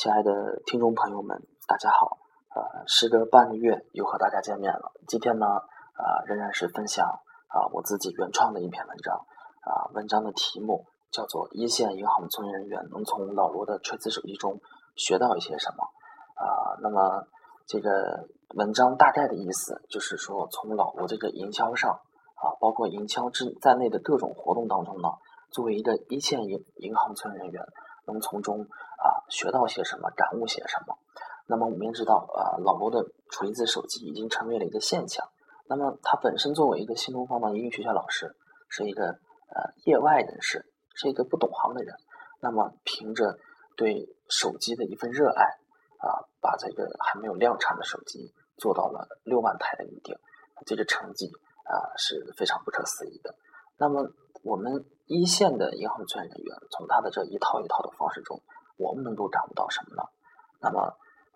亲爱的听众朋友们，大家好。呃，时隔半个月又和大家见面了。今天呢，啊，仍然是分享啊我自己原创的一篇文章。啊，文章的题目叫做《一线银行从业人员能从老罗的锤子手机中学到一些什么》。啊，那么这个文章大概的意思就是说，从老罗这个营销上啊，包括营销之在内的各种活动当中呢。作为一个一线银银行从业人员，能从中啊学到些什么，感悟些什么？那么我们也知道，啊，老罗的锤子手机已经成为了一个现象。那么他本身作为一个新东方的英语学校老师，是一个呃业外人士，是一个不懂行的人。那么凭着对手机的一份热爱，啊，把这个还没有量产的手机做到了六万台的预定，这个成绩啊是非常不可思议的。那么我们。一线的银行从业人员，从他的这一套一套的方式中，我们能够感悟到什么呢？那么，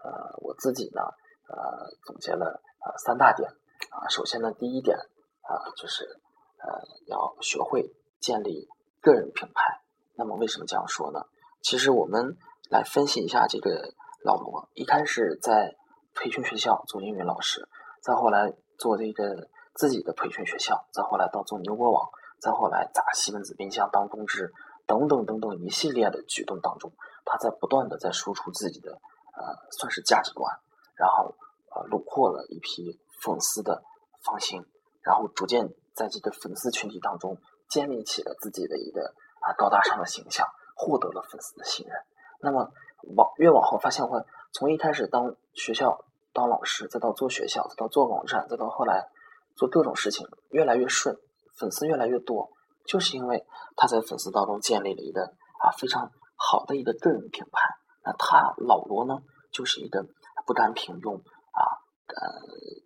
呃，我自己呢，呃，总结了呃三大点啊。首先呢，第一点啊，就是呃，要学会建立个人品牌。那么，为什么这样说呢？其实我们来分析一下这个老罗，一开始在培训学校做英语老师，再后来做这个自己的培训学校，再后来到做牛博网。再后来砸西门子冰箱当中支等等等等一系列的举动当中，他在不断的在输出自己的呃算是价值观，然后呃虏获了一批粉丝的芳心，然后逐渐在这个粉丝群体当中建立起了自己的一个啊高大上的形象，获得了粉丝的信任。那么往越往后发现，会从一开始当学校当老师，再到做学校，再到做网站，再到后来做各种事情，越来越顺。粉丝越来越多，就是因为他在粉丝当中建立了一个啊非常好的一个个人品牌。那他老罗呢，就是一个不甘平庸啊，呃，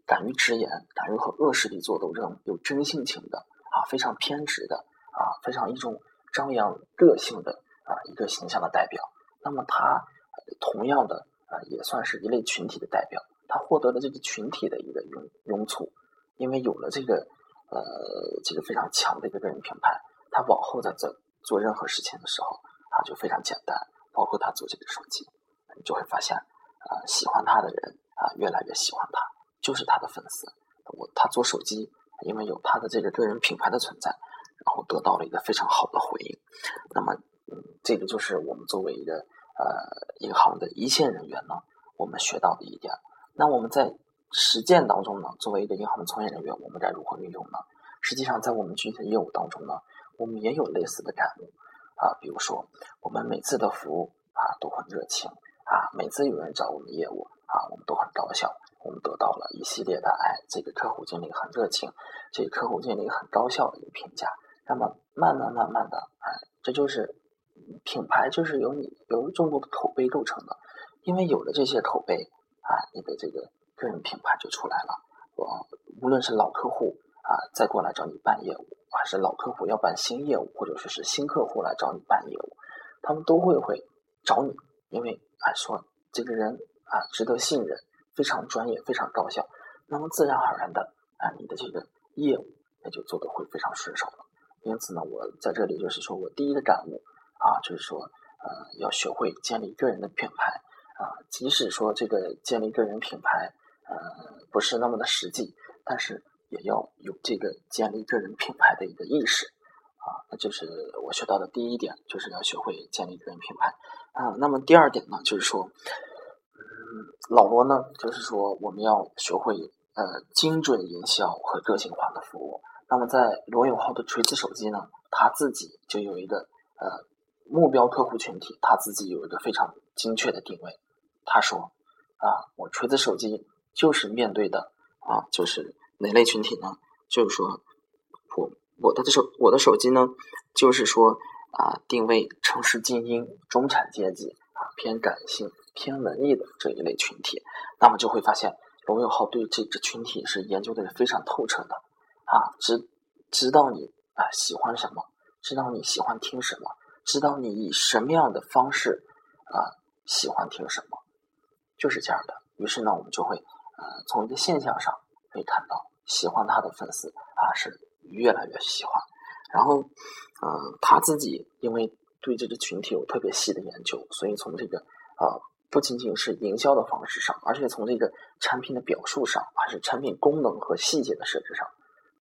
敢于直言，敢于和恶势力做斗争，有真性情的啊，非常偏执的啊，非常一种张扬个性的啊一个形象的代表。那么他同样的啊，也算是一类群体的代表。他获得了这个群体的一个拥拥簇，因为有了这个。呃，这个非常强的一个个人品牌，他往后在做做任何事情的时候啊，就非常简单。包括他做这个手机，你就会发现，啊，喜欢他的人啊，越来越喜欢他，就是他的粉丝。我他做手机，因为有他的这个个人品牌的存在，然后得到了一个非常好的回应。那么，嗯，这个就是我们作为一个呃银行的一线人员呢，我们学到的一点。那我们在。实践当中呢，作为一个银行的从业人员，我们该如何运用呢？实际上，在我们具体的业务当中呢，我们也有类似的感悟啊。比如说，我们每次的服务啊都很热情啊，每次有人找我们业务啊，我们都很高效，我们得到了一系列的哎，这个客户经理很热情，这个客户经理很高效的一个评价。那么，慢慢慢慢的哎，这就是品牌，就是由你由众多的口碑构成的。因为有了这些口碑啊，你的这个。个人品牌就出来了。我无论是老客户啊，再过来找你办业务，还是老客户要办新业务，或者说是新客户来找你办业务，他们都会会找你，因为啊说这个人啊值得信任，非常专业，非常高效，那么自然而然的啊你的这个业务那就做的会非常顺手了。因此呢，我在这里就是说我第一个感悟啊，就是说呃要学会建立个人的品牌啊，即使说这个建立个人品牌。不是那么的实际，但是也要有这个建立个人品牌的一个意识啊，那就是我学到的第一点，就是要学会建立个人品牌啊。那么第二点呢，就是说，嗯，老罗呢，就是说我们要学会呃精准营销和个性化的服务。那么在罗永浩的锤子手机呢，他自己就有一个呃目标客户群体，他自己有一个非常精确的定位。他说啊，我锤子手机。就是面对的啊，就是哪类群体呢？就是说，我我的手我的手机呢，就是说啊，定位城市精英、中产阶级啊，偏感性、偏文艺的这一类群体。那么就会发现，罗永浩对这支群体是研究的是非常透彻的啊，知知道你啊喜欢什么，知道你喜欢听什么，知道你以什么样的方式啊喜欢听什么，就是这样的。于是呢，我们就会。呃，从一个现象上可以看到，喜欢他的粉丝啊是越来越喜欢。然后，呃，他自己因为对这个群体有特别细的研究，所以从这个呃不仅仅是营销的方式上，而且从这个产品的表述上，还是产品功能和细节的设置上，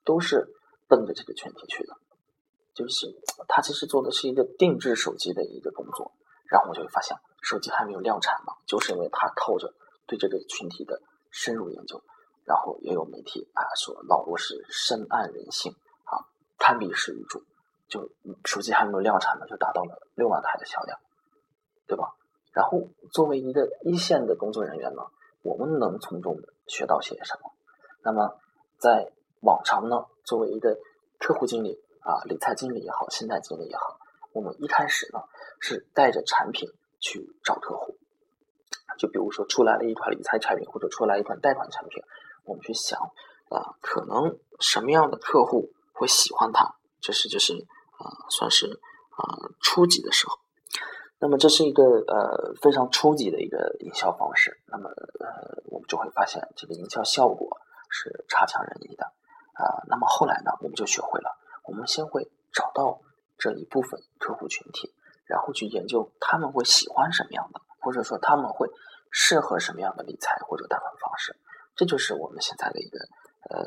都是奔着这个群体去的。就是他其实做的是一个定制手机的一个工作，然后我就会发现，手机还没有量产嘛，就是因为他靠着对这个群体的深入研究，然后也有媒体啊说老罗是深谙人性啊，堪比史玉柱，就手机还没有量产呢，就达到了六万台的销量，对吧？然后作为一个一线的工作人员呢，我们能从中学到些什么？那么在往常呢，作为一个客户经理啊，理财经理也好，信贷经理也好，我们一开始呢是带着产品去找客户，就比如说出来了一款理财产品或者出来一款贷款产品，我们去想啊，可能什么样的客户会喜欢它？这是就是啊，算是啊初级的时候。那么这是一个呃非常初级的一个营销方式。那么呃，我们就会发现这个营销效果是差强人意的啊。那么后来呢，我们就学会了，我们先会找到这一部分客户群体，然后去研究他们会喜欢什么样的，或者说他们会适合什么样的理财或者贷款方式。这就是我们现在的一个呃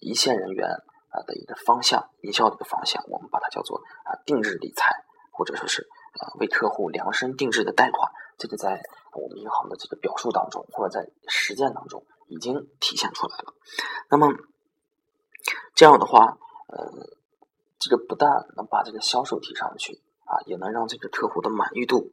一线人员啊的一个方向，营销的一个方向。我们把它叫做啊定制理财，或者说是。啊，为客户量身定制的贷款，这个在我们银行的这个表述当中，或者在实践当中已经体现出来了。那么这样的话，呃，这个不但能把这个销售提上去啊，也能让这个客户的满意度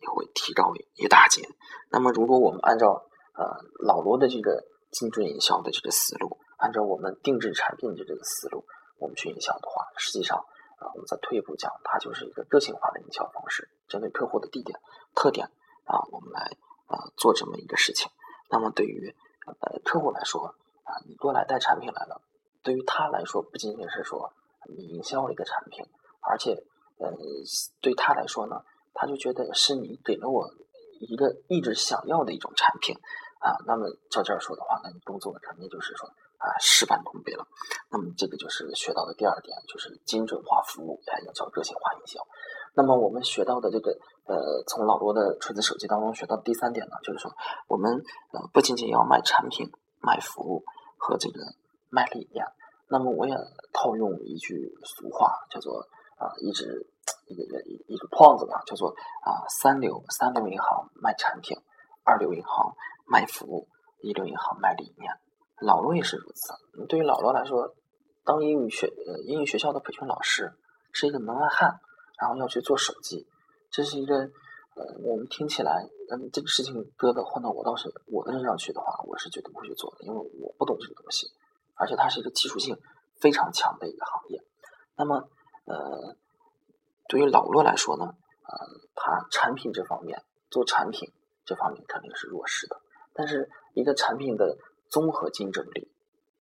也会提高一大截。那么，如果我们按照呃老罗的这个精准营销的这个思路，按照我们定制产品的这个思路，我们去营销的话，实际上。啊，我们再退一步讲，它就是一个个性化的营销方式，针对客户的地点特点啊，我们来啊做这么一个事情。那么对于呃客户来说啊，你过来带产品来了，对于他来说不仅仅是说你营销了一个产品，而且呃对他来说呢，他就觉得是你给了我一个一直想要的一种产品啊。那么照这儿说的话，那你工作肯定就是说。啊，事半功倍了。那么这个就是学到的第二点，就是精准化服务，也叫个性化营销。那么我们学到的这个，呃，从老罗的锤子手机当中学到第三点呢，就是说我们呃不仅仅要卖产品、卖服务和这个卖理念。那么我也套用一句俗话，叫做啊，一直一个一一个框子吧，叫做啊，三流三流银行卖产品，二流银行卖服务，一流银行卖理念。老罗也是如此。对于老罗来说，当英语学呃英语学校的培训老师是一个门外汉，然后要去做手机，这是一个呃我们听起来嗯这个事情搁到换到我倒是我的身上去的话，我是绝对不会去做的，因为我不懂这个东西，而且它是一个技术性非常强的一个行业。那么呃对于老罗来说呢，呃他产品这方面做产品这方面肯定是弱势的，但是一个产品的。综合竞争力，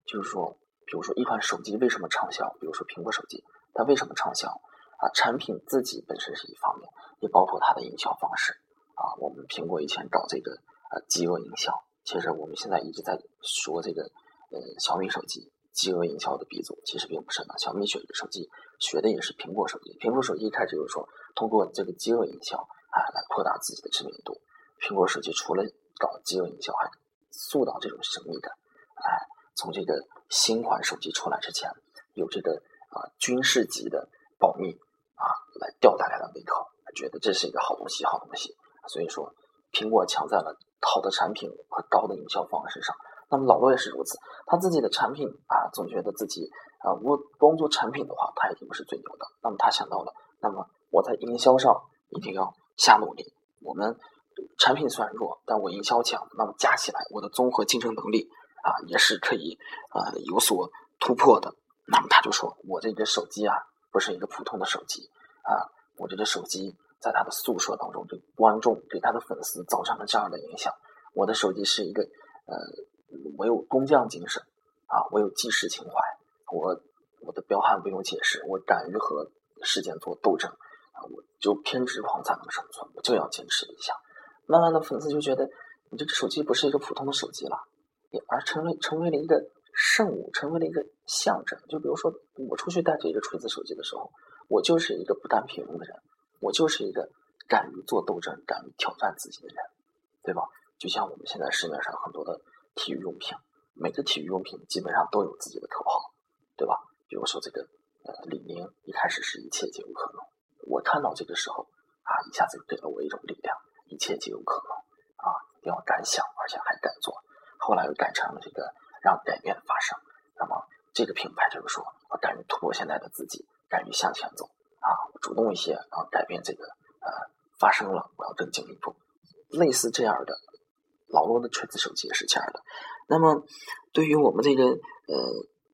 就是说，比如说一款手机为什么畅销？比如说苹果手机，它为什么畅销？啊，产品自己本身是一方面，也包括它的营销方式。啊，我们苹果以前搞这个呃饥饿营销，其实我们现在一直在说这个呃小米手机饥饿营销的鼻祖，其实并不是的。小米手机学的也是苹果手机，苹果手机一开始就是说通过这个饥饿营销啊来扩大自己的知名度。苹果手机除了搞饥饿营销，还塑造这种神秘感，哎，从这个新款手机出来之前，有这个啊军事级的保密啊，来吊大家的胃口，觉得这是一个好东西，好东西。所以说，苹果强在了好的产品和高的营销方式上。那么老罗也是如此，他自己的产品啊，总觉得自己啊，我光做产品的话，他一定不是最牛的。那么他想到了，那么我在营销上一定要下努力。我们。产品虽然弱，但我营销强，那么加起来，我的综合竞争能力啊，也是可以呃有所突破的。那么他就说，我这个手机啊，不是一个普通的手机啊，我这个手机在他的诉说当中，对观众、对他的粉丝造成了这样的影响。我的手机是一个呃，我有工匠精神啊，我有济世情怀，我我的彪悍不用解释，我敢于和事件做斗争啊，我就偏执狂才能生存，我就要坚持一下。慢慢的，粉丝就觉得你这个手机不是一个普通的手机了，而成为成为了一个圣物，成为了一个象征。就比如说，我出去带着一个锤子手机的时候，我就是一个不甘平庸的人，我就是一个敢于做斗争、敢于挑战自己的人，对吧？就像我们现在市面上很多的体育用品，每个体育用品基本上都有自己的口号，对吧？比如说这个呃李宁一开始是一切皆有可能，我看到这个时候啊，一下子给了我一种力量，一切皆有可能啊，要敢想，而且还敢做。后来又改成了这个让改变发生，那么这个品牌就是说，我敢于突破现在的自己，敢于向前走啊，主动一些，然后改变这个呃发生了，我要更进一步，类似这样的。老罗的锤子手机也是这样的。那么，对于我们这个呃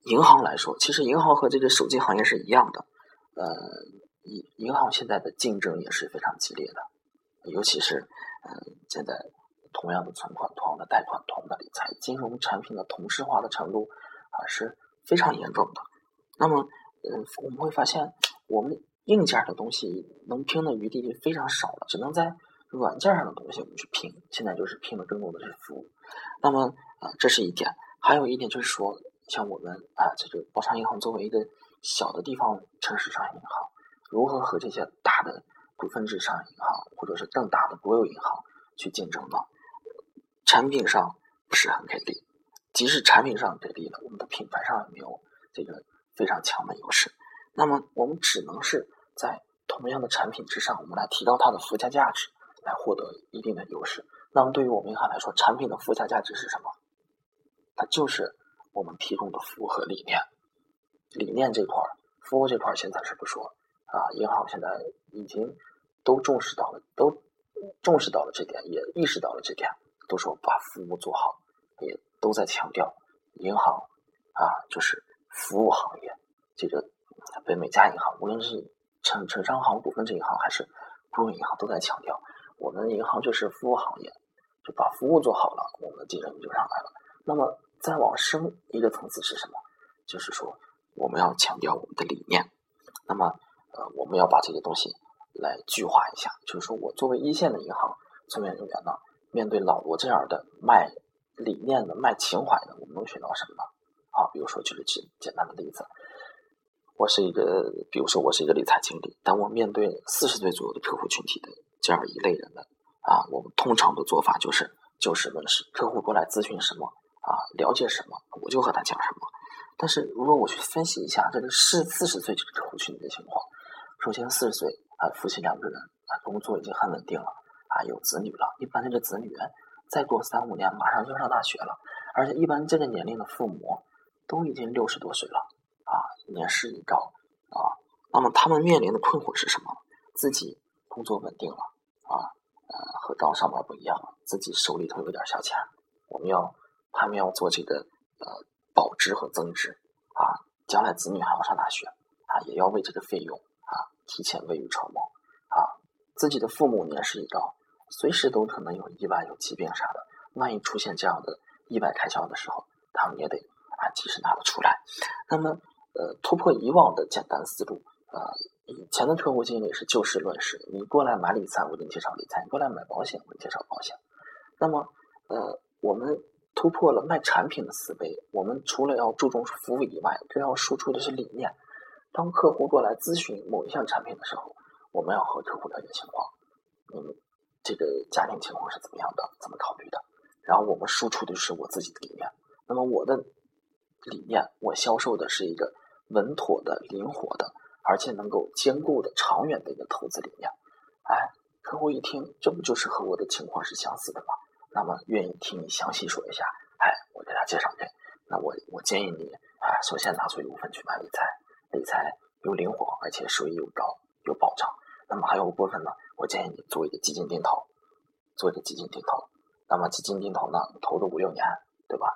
银行来说，其实银行和这个手机行业是一样的。呃，银银行现在的竞争也是非常激烈的，尤其是嗯，现在同样的存款、同样的贷款、同样的理财，金融产品的同质化的程度啊是非常严重的。那么，嗯，我们会发现，我们硬件的东西能拼的余地非常少了，只能在。软件上的东西我们去拼，现在就是拼的更多的是服务。那么啊，这是一点。还有一点就是说，像我们啊，这个包商银行作为一个小的地方城市商业银行，如何和这些大的股份制商业银行或者是更大的国有银行去竞争呢？产品上不是很给力，即使产品上给力了，我们的品牌上也没有这个非常强的优势。那么我们只能是在同样的产品之上，我们来提高它的附加价值。来获得一定的优势。那么，对于我们银行来说，产品的附加价值是什么？它就是我们提供的服务和理念。理念这块儿，服务这块儿，现在是不说啊。银行现在已经都重视到了，都重视到了这点，也意识到了这点，都说把服务做好，也都在强调银行啊，就是服务行业。这个北美加银行，无论是城城商行、股份制银行，还是国有银行，都在强调。我们银行就是服务行业，就把服务做好了，我们的竞争力就上来了。那么再往深一个层次是什么？就是说我们要强调我们的理念。那么呃，我们要把这个东西来具化一下。就是说我作为一线的银行从业人员呢，面对老罗这样的卖理念的、卖情怀的，我们能学到什么呢？啊，比如说就是简简单的例子，我是一个，比如说我是一个理财经理，但我面对四十岁左右的客户群体的。这样一类人呢啊，我们通常的做法就是就事论事，客户过来咨询什么啊，了解什么，我就和他讲什么。但是如果我去分析一下这个四四十岁这个客户群的情况，首先四十岁啊，夫妻两个人啊，工作已经很稳定了啊，有子女了。一般这个子女再过三五年马上就要上大学了，而且一般这个年龄的父母都已经六十多岁了啊，年事已高啊。那么他们面临的困惑是什么？自己工作稳定了。啊，呃，和刚上班不一样了，自己手里头有点小钱，我们要他们要做这个呃保值和增值啊，将来子女还要上大学啊，也要为这个费用啊提前未雨绸缪啊，自己的父母年事已高，随时都可能有意外、有疾病啥的，万一出现这样的意外开销的时候，他们也得啊及时拿得出来。那么呃，突破以往的简单思路啊。以前的客户经理是就事论事，你过来买理财，我给你介绍理财；你过来买保险，我给你介绍保险。那么，呃，我们突破了卖产品的思维，我们除了要注重服务以外，更要输出的是理念。当客户过来咨询某一项产品的时候，我们要和客户了解情况，嗯，这个家庭情况是怎么样的，怎么考虑的？然后我们输出的是我自己的理念。那么我的理念，我销售的是一个稳妥的、灵活的。而且能够兼顾的长远的一个投资理念，哎，客户一听，这不就是和我的情况是相似的吗？那么愿意听你详细说一下，哎，我给他介绍给。那我我建议你，啊，首先拿出一部分去买理财，理财又灵活，而且收益又高，有保障。那么还有一部分呢，我建议你做一个基金定投，做一个基金定投。那么基金定投呢，投个五六年，对吧？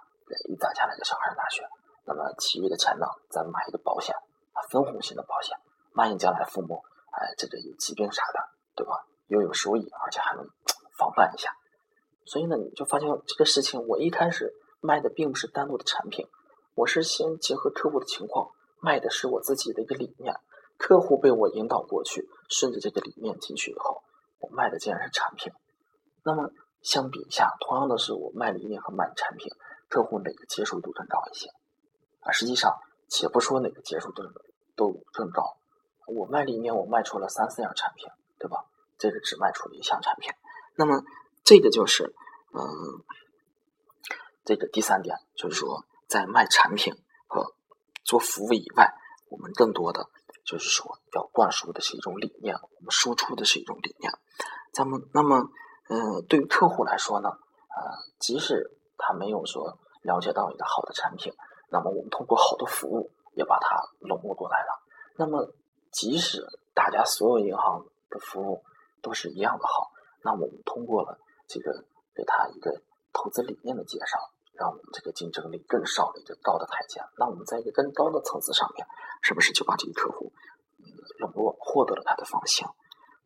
一攒下来就小孩上大学，那么其余的钱呢，再买一个保险。啊分红型的保险，万一将来父母哎这个有疾病啥的，对吧？又有收益，而且还能防范一下。所以呢，你就发现这个事情，我一开始卖的并不是单独的产品，我是先结合客户的情况，卖的是我自己的一个理念。客户被我引导过去，顺着这个理念进去以后，我卖的竟然是产品。那么相比一下，同样的是我卖理念和卖产品，客户哪个接受度更高一些？啊，实际上且不说哪个接受度。都更高，我卖理念，我卖出了三四样产品，对吧？这个只卖出了一项产品。那么这个就是嗯，这个第三点就是说，在卖产品和做服务以外，我们更多的就是说要灌输的是一种理念，我们输出的是一种理念。咱们那么嗯，对于客户来说呢，呃，即使他没有说了解到一个好的产品，那么我们通过好的服务也把它笼络过来了。那么即使大家所有银行的服务都是一样的好，那我们通过了这个给他一个投资理念的介绍，让我们这个竞争力更上了一个高的台阶。那我们在一个更高的层次上面，是不是就把这个客户笼络，获得了他的放心？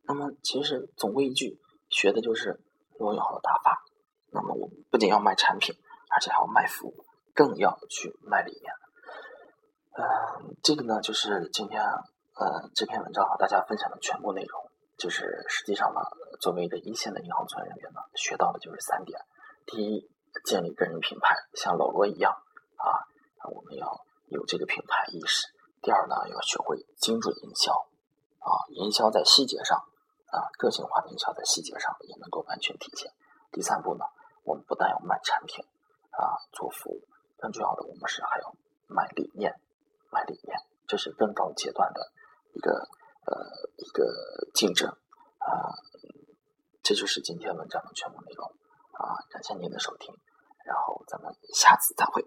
那么其实总归一句，学的就是罗永浩的打法。那么我们不仅要卖产品，而且还要卖服务，更要去卖理念。嗯，这个呢，就是今天呃这篇文章和大家分享的全部内容。就是实际上呢，作为一个一线的银行从业人员呢，学到的就是三点：第一，建立个人品牌，像老罗一样啊，我们要有这个品牌意识；第二呢，要学会精准营销啊，营销在细节上啊，个性化的营销在细节上也能够完全体现；第三步呢，我们不但要卖产品啊，做服务，更重要的，我们是还要卖理念，卖理念，这是更高阶段的一个。呃，一个竞争啊，这就是今天文章的全部内容啊，感谢您的收听，然后咱们下次再会。